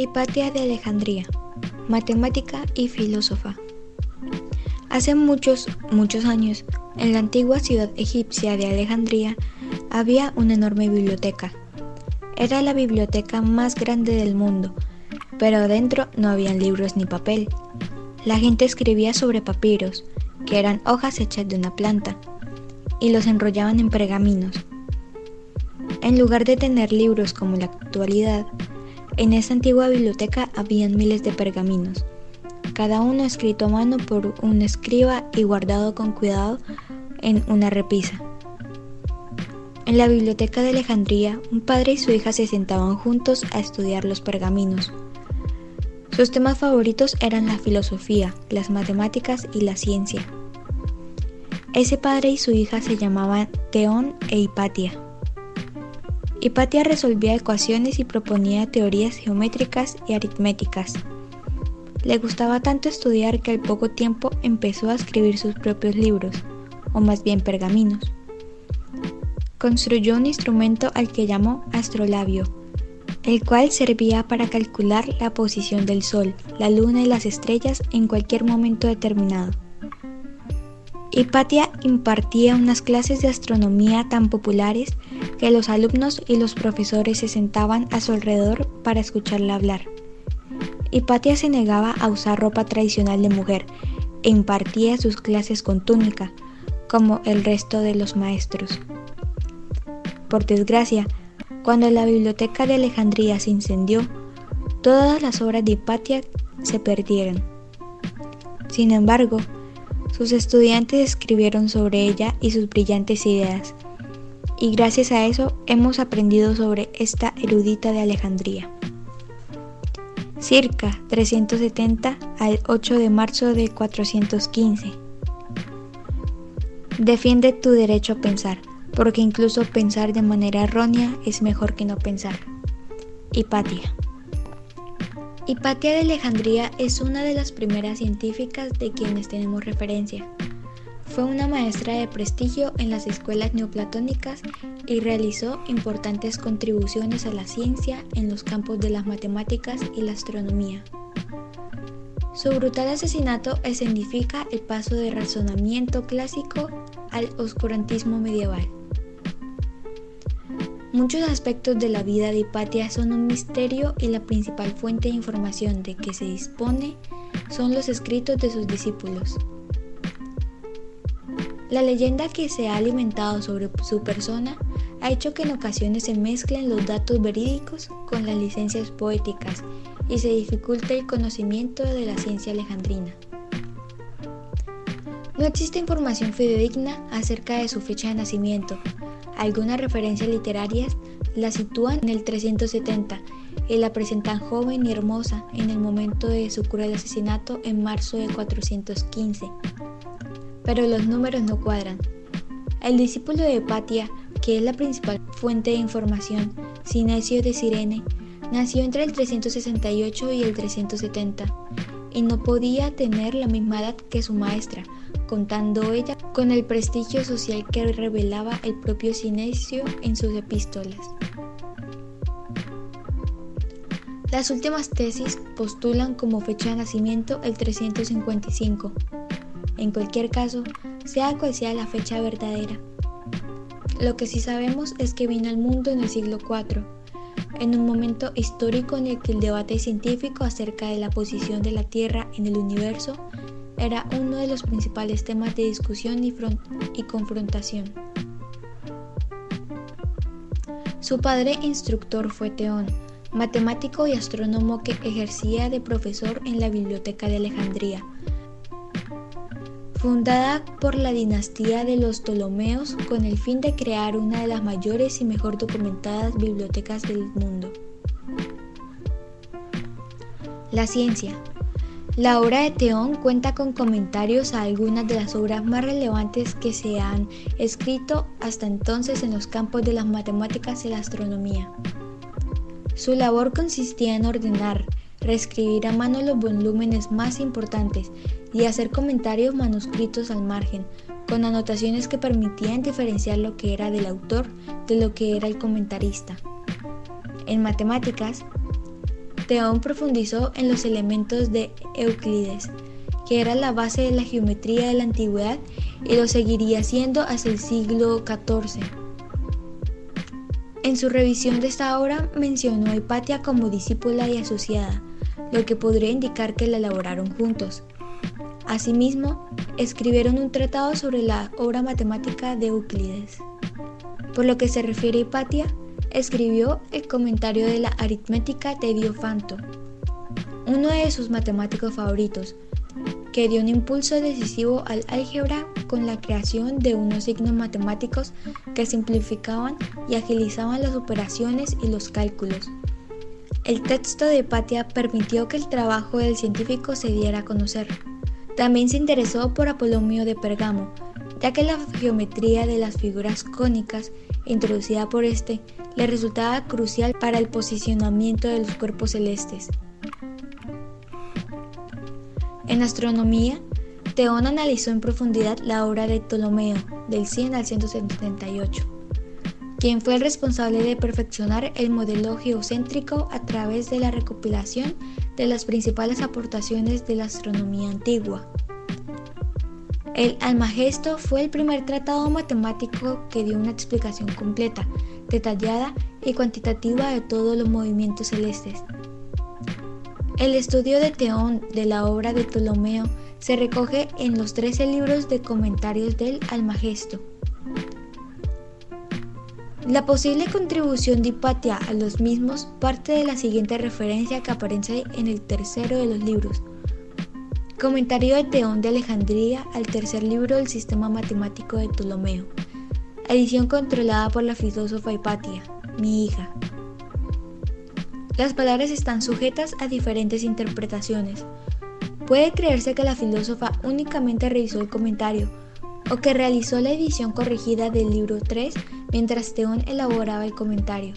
Hipatia de Alejandría, matemática y filósofa. Hace muchos, muchos años, en la antigua ciudad egipcia de Alejandría había una enorme biblioteca. Era la biblioteca más grande del mundo, pero dentro no habían libros ni papel. La gente escribía sobre papiros, que eran hojas hechas de una planta, y los enrollaban en pergaminos. En lugar de tener libros como la actualidad, en esta antigua biblioteca habían miles de pergaminos, cada uno escrito a mano por un escriba y guardado con cuidado en una repisa. En la biblioteca de Alejandría, un padre y su hija se sentaban juntos a estudiar los pergaminos. Sus temas favoritos eran la filosofía, las matemáticas y la ciencia. Ese padre y su hija se llamaban Teón e Hipatia. Hipatia resolvía ecuaciones y proponía teorías geométricas y aritméticas. Le gustaba tanto estudiar que al poco tiempo empezó a escribir sus propios libros, o más bien pergaminos. Construyó un instrumento al que llamó astrolabio, el cual servía para calcular la posición del Sol, la Luna y las estrellas en cualquier momento determinado. Hipatia impartía unas clases de astronomía tan populares que los alumnos y los profesores se sentaban a su alrededor para escucharla hablar. Hipatia se negaba a usar ropa tradicional de mujer e impartía sus clases con túnica, como el resto de los maestros. Por desgracia, cuando la biblioteca de Alejandría se incendió, todas las obras de Hipatia se perdieron. Sin embargo, sus estudiantes escribieron sobre ella y sus brillantes ideas, y gracias a eso hemos aprendido sobre esta erudita de Alejandría. Circa 370 al 8 de marzo de 415. Defiende tu derecho a pensar, porque incluso pensar de manera errónea es mejor que no pensar. Hipatia. Hipatia de Alejandría es una de las primeras científicas de quienes tenemos referencia. Fue una maestra de prestigio en las escuelas neoplatónicas y realizó importantes contribuciones a la ciencia en los campos de las matemáticas y la astronomía. Su brutal asesinato escenifica el paso del razonamiento clásico al oscurantismo medieval. Muchos aspectos de la vida de Hipatia son un misterio y la principal fuente de información de que se dispone son los escritos de sus discípulos. La leyenda que se ha alimentado sobre su persona ha hecho que en ocasiones se mezclen los datos verídicos con las licencias poéticas y se dificulte el conocimiento de la ciencia alejandrina. No existe información fidedigna acerca de su fecha de nacimiento, algunas referencias literarias la sitúan en el 370 y la presentan joven y hermosa en el momento de su cruel asesinato en marzo de 415. Pero los números no cuadran. El discípulo de Hepatia, que es la principal fuente de información, Sinesio de Sirene, nació entre el 368 y el 370 y no podía tener la misma edad que su maestra, contando ella con el prestigio social que revelaba el propio Sinesio en sus epístolas. Las últimas tesis postulan como fecha de nacimiento el 355. En cualquier caso, sea cual sea la fecha verdadera. Lo que sí sabemos es que vino al mundo en el siglo IV, en un momento histórico en el que el debate científico acerca de la posición de la Tierra en el universo era uno de los principales temas de discusión y, y confrontación. Su padre instructor fue Teón, matemático y astrónomo que ejercía de profesor en la Biblioteca de Alejandría, fundada por la dinastía de los Ptolomeos con el fin de crear una de las mayores y mejor documentadas bibliotecas del mundo. La ciencia, la obra de Teón cuenta con comentarios a algunas de las obras más relevantes que se han escrito hasta entonces en los campos de las matemáticas y la astronomía. Su labor consistía en ordenar, reescribir a mano los volúmenes más importantes y hacer comentarios manuscritos al margen, con anotaciones que permitían diferenciar lo que era del autor de lo que era el comentarista. En matemáticas, Teón profundizó en los elementos de Euclides, que era la base de la geometría de la antigüedad y lo seguiría siendo hasta el siglo XIV. En su revisión de esta obra mencionó a Hipatia como discípula y asociada, lo que podría indicar que la elaboraron juntos. Asimismo, escribieron un tratado sobre la obra matemática de Euclides. Por lo que se refiere a Hipatia, escribió el comentario de la aritmética de Diofanto, uno de sus matemáticos favoritos, que dio un impulso decisivo al álgebra con la creación de unos signos matemáticos que simplificaban y agilizaban las operaciones y los cálculos. El texto de Hipatia permitió que el trabajo del científico se diera a conocer. También se interesó por Apolomio de Pergamo, ya que la geometría de las figuras cónicas introducida por este le resultaba crucial para el posicionamiento de los cuerpos celestes. En astronomía, Teón analizó en profundidad la obra de Ptolomeo, del 100 al 178, quien fue el responsable de perfeccionar el modelo geocéntrico a través de la recopilación de las principales aportaciones de la astronomía antigua. El Almagesto fue el primer tratado matemático que dio una explicación completa, detallada y cuantitativa de todos los movimientos celestes. El estudio de Teón de la obra de Ptolomeo se recoge en los 13 libros de comentarios del Almagesto. La posible contribución de Hipatia a los mismos parte de la siguiente referencia que aparece en el tercero de los libros, Comentario de Teón de Alejandría al tercer libro del sistema matemático de Ptolomeo. Edición controlada por la filósofa Hipatia, mi hija. Las palabras están sujetas a diferentes interpretaciones. Puede creerse que la filósofa únicamente revisó el comentario o que realizó la edición corregida del libro 3 mientras Teón elaboraba el comentario.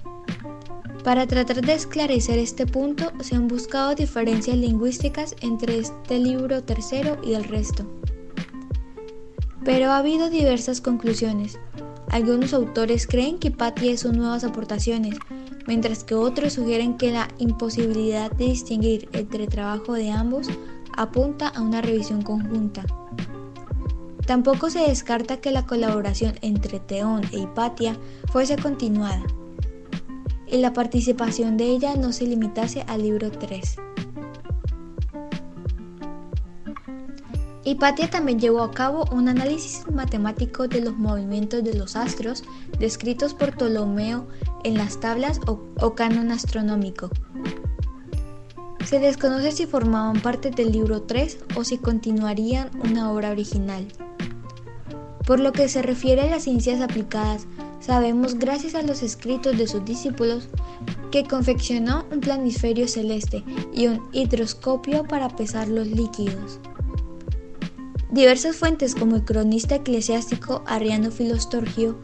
Para tratar de esclarecer este punto, se han buscado diferencias lingüísticas entre este libro tercero y el resto. Pero ha habido diversas conclusiones. Algunos autores creen que Hipatia son nuevas aportaciones, mientras que otros sugieren que la imposibilidad de distinguir entre trabajo de ambos apunta a una revisión conjunta. Tampoco se descarta que la colaboración entre Teón e Hipatia fuese continuada y la participación de ella no se limitase al libro 3. Hipatia también llevó a cabo un análisis matemático de los movimientos de los astros descritos por Ptolomeo en las tablas o, o, canon astronómico. Se desconoce si formaban parte del libro 3 o si continuarían una obra original. Por lo que se refiere a las ciencias aplicadas, Sabemos gracias a los escritos de sus discípulos que confeccionó un planisferio celeste y un hidroscopio para pesar los líquidos. Diversas fuentes como el cronista eclesiástico Arriano Filostorgio,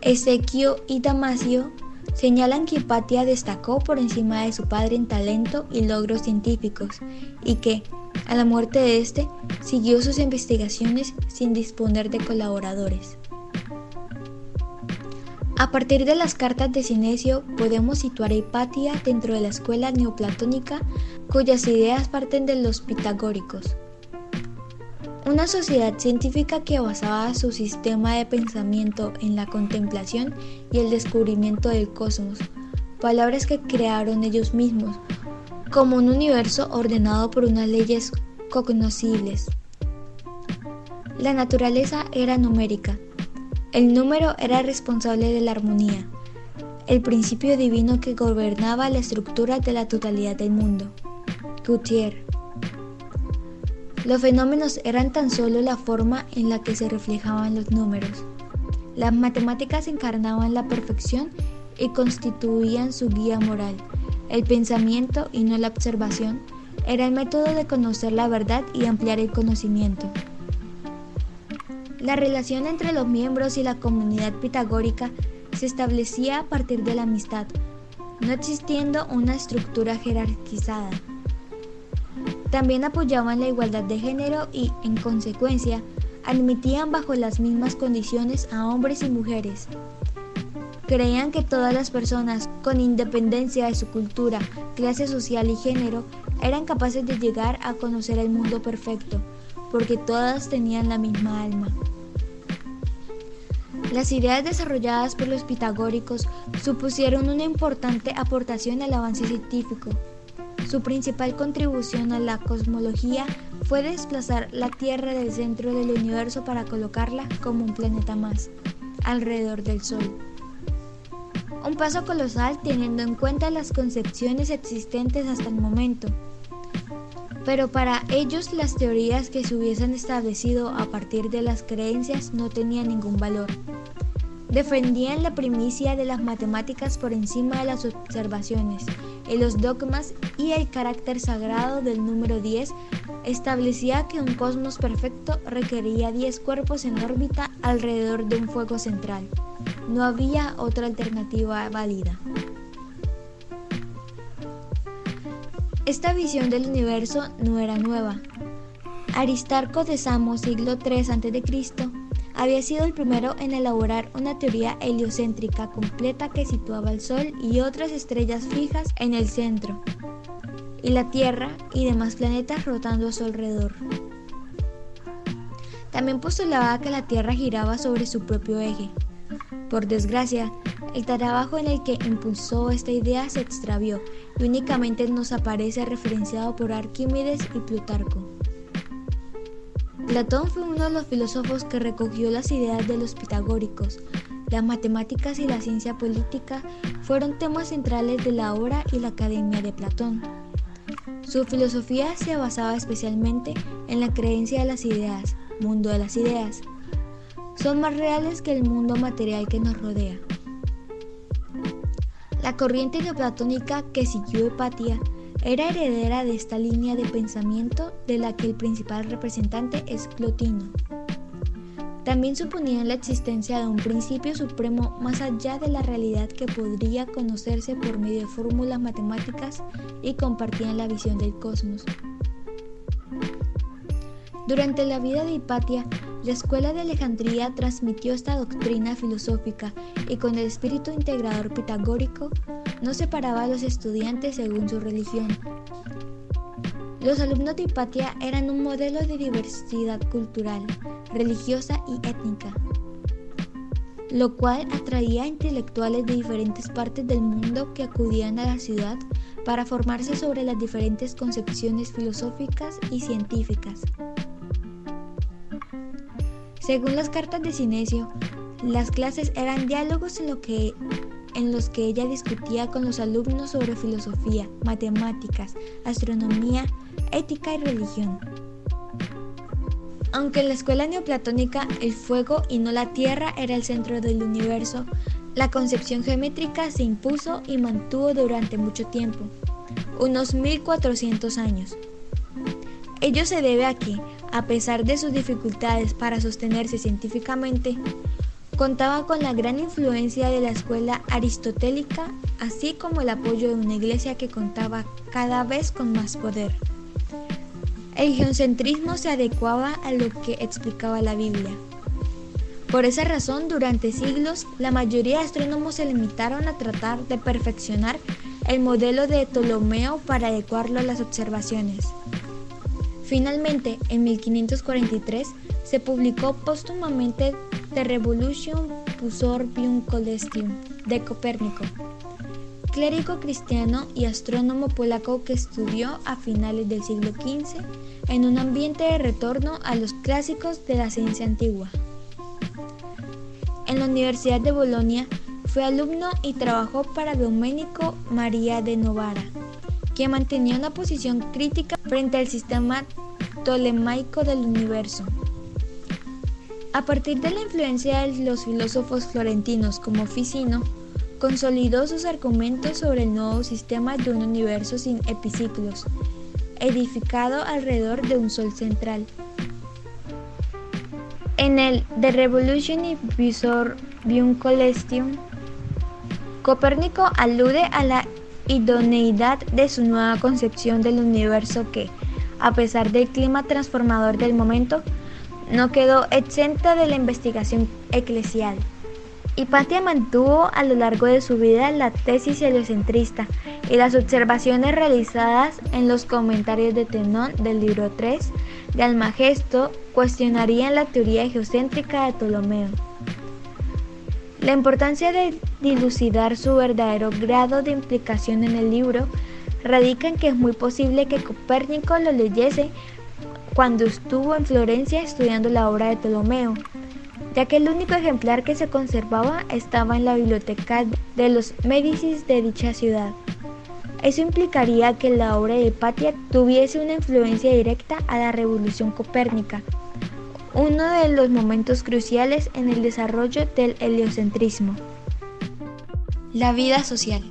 Ezequio y Damasio señalan que Hipatia destacó por encima de su padre en talento y logros científicos y que, a la muerte de este, siguió sus investigaciones sin disponer de colaboradores. A partir de las cartas de Cinesio podemos situar a Hipatia dentro de la escuela neoplatónica cuyas ideas parten de los pitagóricos. Una sociedad científica que basaba su sistema de pensamiento en la contemplación y el descubrimiento del cosmos, palabras que crearon ellos mismos, como un universo ordenado por unas leyes cognoscibles. La naturaleza era numérica, el número era responsable de la armonía, el principio divino que gobernaba la estructura de la totalidad del mundo. Gautier. Los fenómenos eran tan solo la forma en la que se reflejaban los números. Las matemáticas encarnaban la perfección y constituían su guía moral. El pensamiento y no la observación era el método de conocer la verdad y ampliar el conocimiento. La relación entre los miembros y la comunidad pitagórica se establecía a partir de la amistad, no existiendo una estructura jerarquizada. También apoyaban la igualdad de género y, en consecuencia, admitían bajo las mismas condiciones a hombres y mujeres. Creían que todas las personas, con independencia de su cultura, clase social y género, eran capaces de llegar a conocer el mundo perfecto, porque todas tenían la misma alma. Las ideas desarrolladas por los pitagóricos supusieron una importante aportación al avance científico. Su principal contribución a la cosmología fue desplazar la Tierra del centro del universo para colocarla como un planeta más, alrededor del Sol. Un paso colosal teniendo en cuenta las concepciones existentes hasta el momento. Pero para ellos las teorías que se hubiesen establecido a partir de las creencias no tenían ningún valor. Defendían la primicia de las matemáticas por encima de las observaciones y los dogmas y el carácter sagrado del número 10 establecía que un cosmos perfecto requería 10 cuerpos en órbita alrededor de un fuego central. No había otra alternativa válida. Esta visión del universo no era nueva. Aristarco de Samos, siglo III a.C., había sido el primero en elaborar una teoría heliocéntrica completa que situaba el Sol y otras estrellas fijas en el centro, y la Tierra y demás planetas rotando a su alrededor. También postulaba que la Tierra giraba sobre su propio eje. Por desgracia, el trabajo en el que impulsó esta idea se extravió y únicamente nos aparece referenciado por Arquímedes y Plutarco. Platón fue uno de los filósofos que recogió las ideas de los pitagóricos. Las matemáticas y la ciencia política fueron temas centrales de la obra y la academia de Platón. Su filosofía se basaba especialmente en la creencia de las ideas, mundo de las ideas. Son más reales que el mundo material que nos rodea. La corriente neoplatónica que siguió Hepatia era heredera de esta línea de pensamiento de la que el principal representante es Clotino. También suponían la existencia de un principio supremo más allá de la realidad que podría conocerse por medio de fórmulas matemáticas y compartían la visión del cosmos. Durante la vida de Hipatia, la escuela de Alejandría transmitió esta doctrina filosófica y con el espíritu integrador pitagórico no separaba a los estudiantes según su religión. Los alumnos de Hipatia eran un modelo de diversidad cultural, religiosa y étnica, lo cual atraía a intelectuales de diferentes partes del mundo que acudían a la ciudad para formarse sobre las diferentes concepciones filosóficas y científicas. Según las cartas de Cinesio, las clases eran diálogos en, en los que ella discutía con los alumnos sobre filosofía, matemáticas, astronomía, ética y religión. Aunque en la escuela neoplatónica el fuego y no la tierra era el centro del universo, la concepción geométrica se impuso y mantuvo durante mucho tiempo, unos 1400 años. Ello se debe a que, a pesar de sus dificultades para sostenerse científicamente, contaba con la gran influencia de la escuela aristotélica, así como el apoyo de una iglesia que contaba cada vez con más poder. El geocentrismo se adecuaba a lo que explicaba la Biblia. Por esa razón, durante siglos, la mayoría de astrónomos se limitaron a tratar de perfeccionar el modelo de Ptolomeo para adecuarlo a las observaciones. Finalmente, en 1543, se publicó póstumamente The Revolution Pusorbium Colestium de Copérnico, clérigo cristiano y astrónomo polaco que estudió a finales del siglo XV en un ambiente de retorno a los clásicos de la ciencia antigua. En la Universidad de Bolonia fue alumno y trabajó para Domenico María de Novara, que mantenía una posición crítica frente al sistema tolemaico del universo. A partir de la influencia de los filósofos florentinos como Ficino, consolidó sus argumentos sobre el nuevo sistema de un universo sin epiciclos, edificado alrededor de un sol central. En el The Revolution Visor Colestium, Copérnico alude a la idoneidad de su nueva concepción del universo que, a pesar del clima transformador del momento, no quedó exenta de la investigación eclesial. Hipatia mantuvo a lo largo de su vida la tesis heliocentrista y las observaciones realizadas en los comentarios de Tenón del libro 3 de Almagesto cuestionarían la teoría geocéntrica de Ptolomeo. La importancia de dilucidar su verdadero grado de implicación en el libro radica en que es muy posible que Copérnico lo leyese cuando estuvo en Florencia estudiando la obra de Ptolomeo ya que el único ejemplar que se conservaba estaba en la biblioteca de los Médicis de dicha ciudad. Eso implicaría que la obra de Hipatia tuviese una influencia directa a la revolución copérnica, uno de los momentos cruciales en el desarrollo del heliocentrismo. La vida social.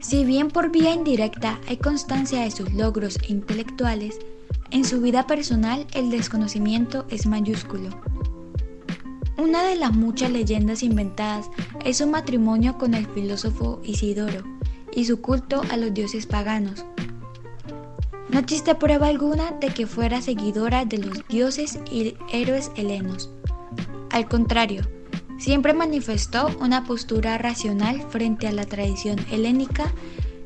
Si bien por vía indirecta hay constancia de sus logros intelectuales, en su vida personal el desconocimiento es mayúsculo. Una de las muchas leyendas inventadas es su matrimonio con el filósofo Isidoro y su culto a los dioses paganos. No existe prueba alguna de que fuera seguidora de los dioses y héroes helenos. Al contrario, siempre manifestó una postura racional frente a la tradición helénica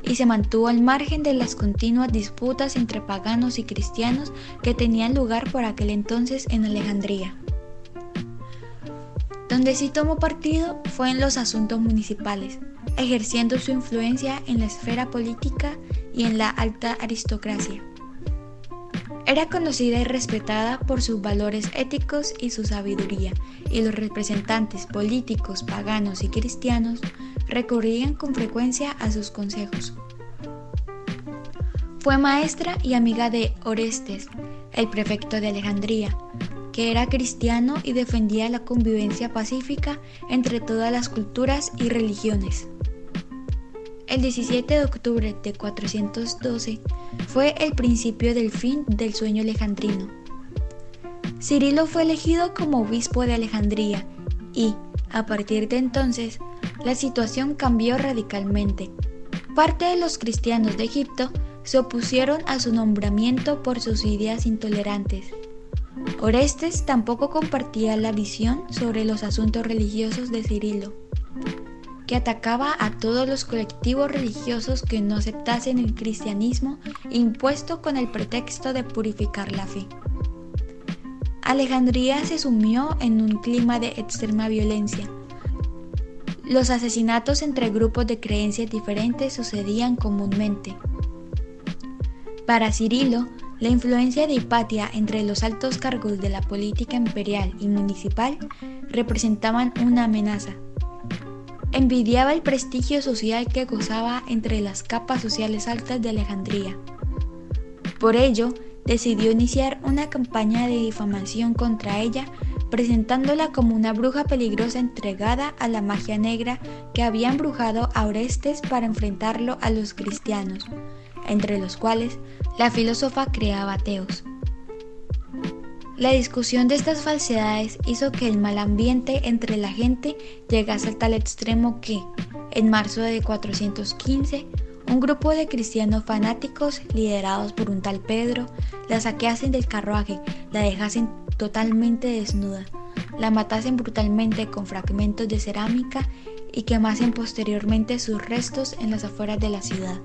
y se mantuvo al margen de las continuas disputas entre paganos y cristianos que tenían lugar por aquel entonces en Alejandría. Donde sí tomó partido fue en los asuntos municipales, ejerciendo su influencia en la esfera política y en la alta aristocracia. Era conocida y respetada por sus valores éticos y su sabiduría, y los representantes políticos paganos y cristianos recurrían con frecuencia a sus consejos. Fue maestra y amiga de Orestes, el prefecto de Alejandría, que era cristiano y defendía la convivencia pacífica entre todas las culturas y religiones. El 17 de octubre de 412 fue el principio del fin del sueño alejandrino. Cirilo fue elegido como obispo de Alejandría y, a partir de entonces, la situación cambió radicalmente. Parte de los cristianos de Egipto se opusieron a su nombramiento por sus ideas intolerantes Orestes tampoco compartía la visión sobre los asuntos religiosos de Cirilo, que atacaba a todos los colectivos religiosos que no aceptasen el cristianismo impuesto con el pretexto de purificar la fe. Alejandría se sumió en un clima de extrema violencia. Los asesinatos entre grupos de creencias diferentes sucedían comúnmente. Para Cirilo, la influencia de Hipatia entre los altos cargos de la política imperial y municipal representaban una amenaza. Envidiaba el prestigio social que gozaba entre las capas sociales altas de Alejandría. Por ello, decidió iniciar una campaña de difamación contra ella, presentándola como una bruja peligrosa entregada a la magia negra que había embrujado a Orestes para enfrentarlo a los cristianos, entre los cuales la filósofa creaba ateos. La discusión de estas falsedades hizo que el mal ambiente entre la gente llegase al tal extremo que, en marzo de 415, un grupo de cristianos fanáticos, liderados por un tal Pedro, la saqueasen del carruaje, la dejasen totalmente desnuda, la matasen brutalmente con fragmentos de cerámica y quemasen posteriormente sus restos en las afueras de la ciudad.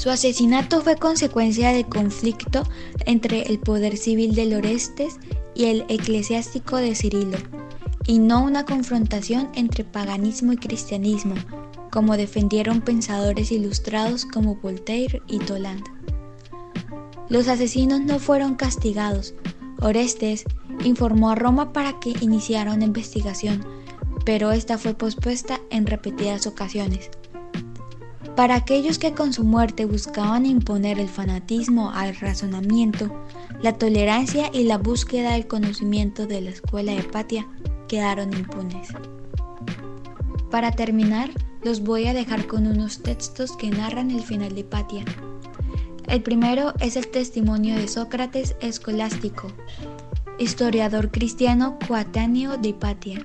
Su asesinato fue consecuencia de conflicto entre el poder civil de Orestes y el eclesiástico de Cirilo, y no una confrontación entre paganismo y cristianismo, como defendieron pensadores ilustrados como Voltaire y Toland. Los asesinos no fueron castigados. Orestes informó a Roma para que iniciara una investigación, pero esta fue pospuesta en repetidas ocasiones. Para aquellos que con su muerte buscaban imponer el fanatismo al razonamiento, la tolerancia y la búsqueda del conocimiento de la escuela de Patia quedaron impunes. Para terminar, los voy a dejar con unos textos que narran el final de Patia. El primero es el testimonio de Sócrates escolástico, historiador cristiano coetáneo de Hipatia.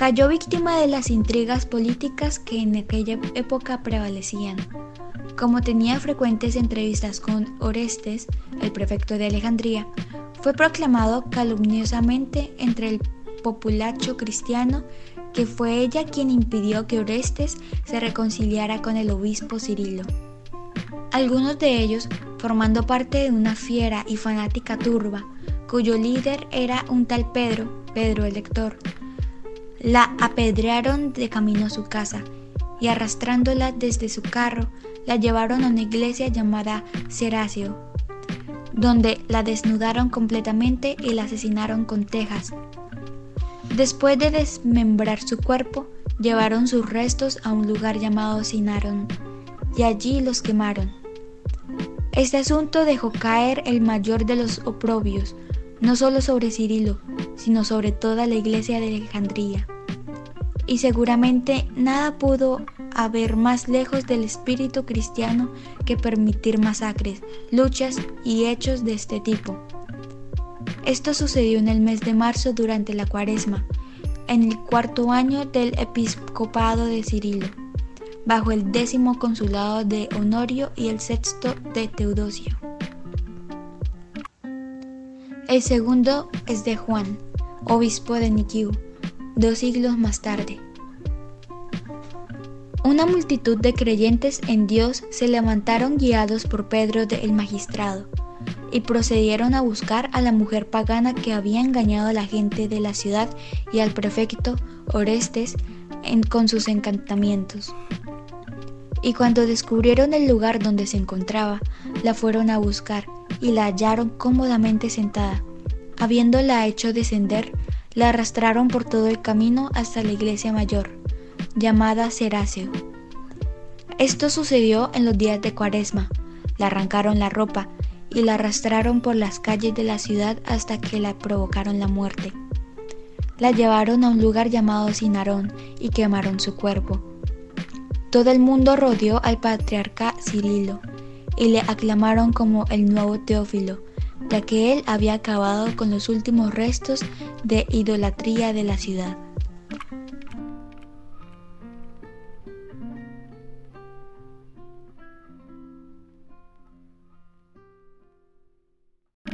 Cayó víctima de las intrigas políticas que en aquella época prevalecían. Como tenía frecuentes entrevistas con Orestes, el prefecto de Alejandría, fue proclamado calumniosamente entre el populacho cristiano que fue ella quien impidió que Orestes se reconciliara con el obispo Cirilo. Algunos de ellos, formando parte de una fiera y fanática turba, cuyo líder era un tal Pedro, Pedro el lector, la apedrearon de camino a su casa y arrastrándola desde su carro, la llevaron a una iglesia llamada Seracio, donde la desnudaron completamente y la asesinaron con tejas. Después de desmembrar su cuerpo, llevaron sus restos a un lugar llamado Sinaron, y allí los quemaron. Este asunto dejó caer el mayor de los oprobios, no solo sobre Cirilo, sino sobre toda la iglesia de Alejandría. Y seguramente nada pudo haber más lejos del espíritu cristiano que permitir masacres, luchas y hechos de este tipo. Esto sucedió en el mes de marzo durante la cuaresma, en el cuarto año del episcopado de Cirilo, bajo el décimo consulado de Honorio y el sexto de Teodosio. El segundo es de Juan, obispo de Niquiu, dos siglos más tarde. Una multitud de creyentes en Dios se levantaron guiados por Pedro el magistrado y procedieron a buscar a la mujer pagana que había engañado a la gente de la ciudad y al prefecto Orestes con sus encantamientos. Y cuando descubrieron el lugar donde se encontraba, la fueron a buscar y la hallaron cómodamente sentada. Habiéndola hecho descender, la arrastraron por todo el camino hasta la iglesia mayor llamada Serasio. Esto sucedió en los días de Cuaresma. Le arrancaron la ropa y la arrastraron por las calles de la ciudad hasta que la provocaron la muerte. La llevaron a un lugar llamado Sinarón y quemaron su cuerpo. Todo el mundo rodeó al patriarca Cirilo y le aclamaron como el nuevo Teófilo, ya que él había acabado con los últimos restos de idolatría de la ciudad.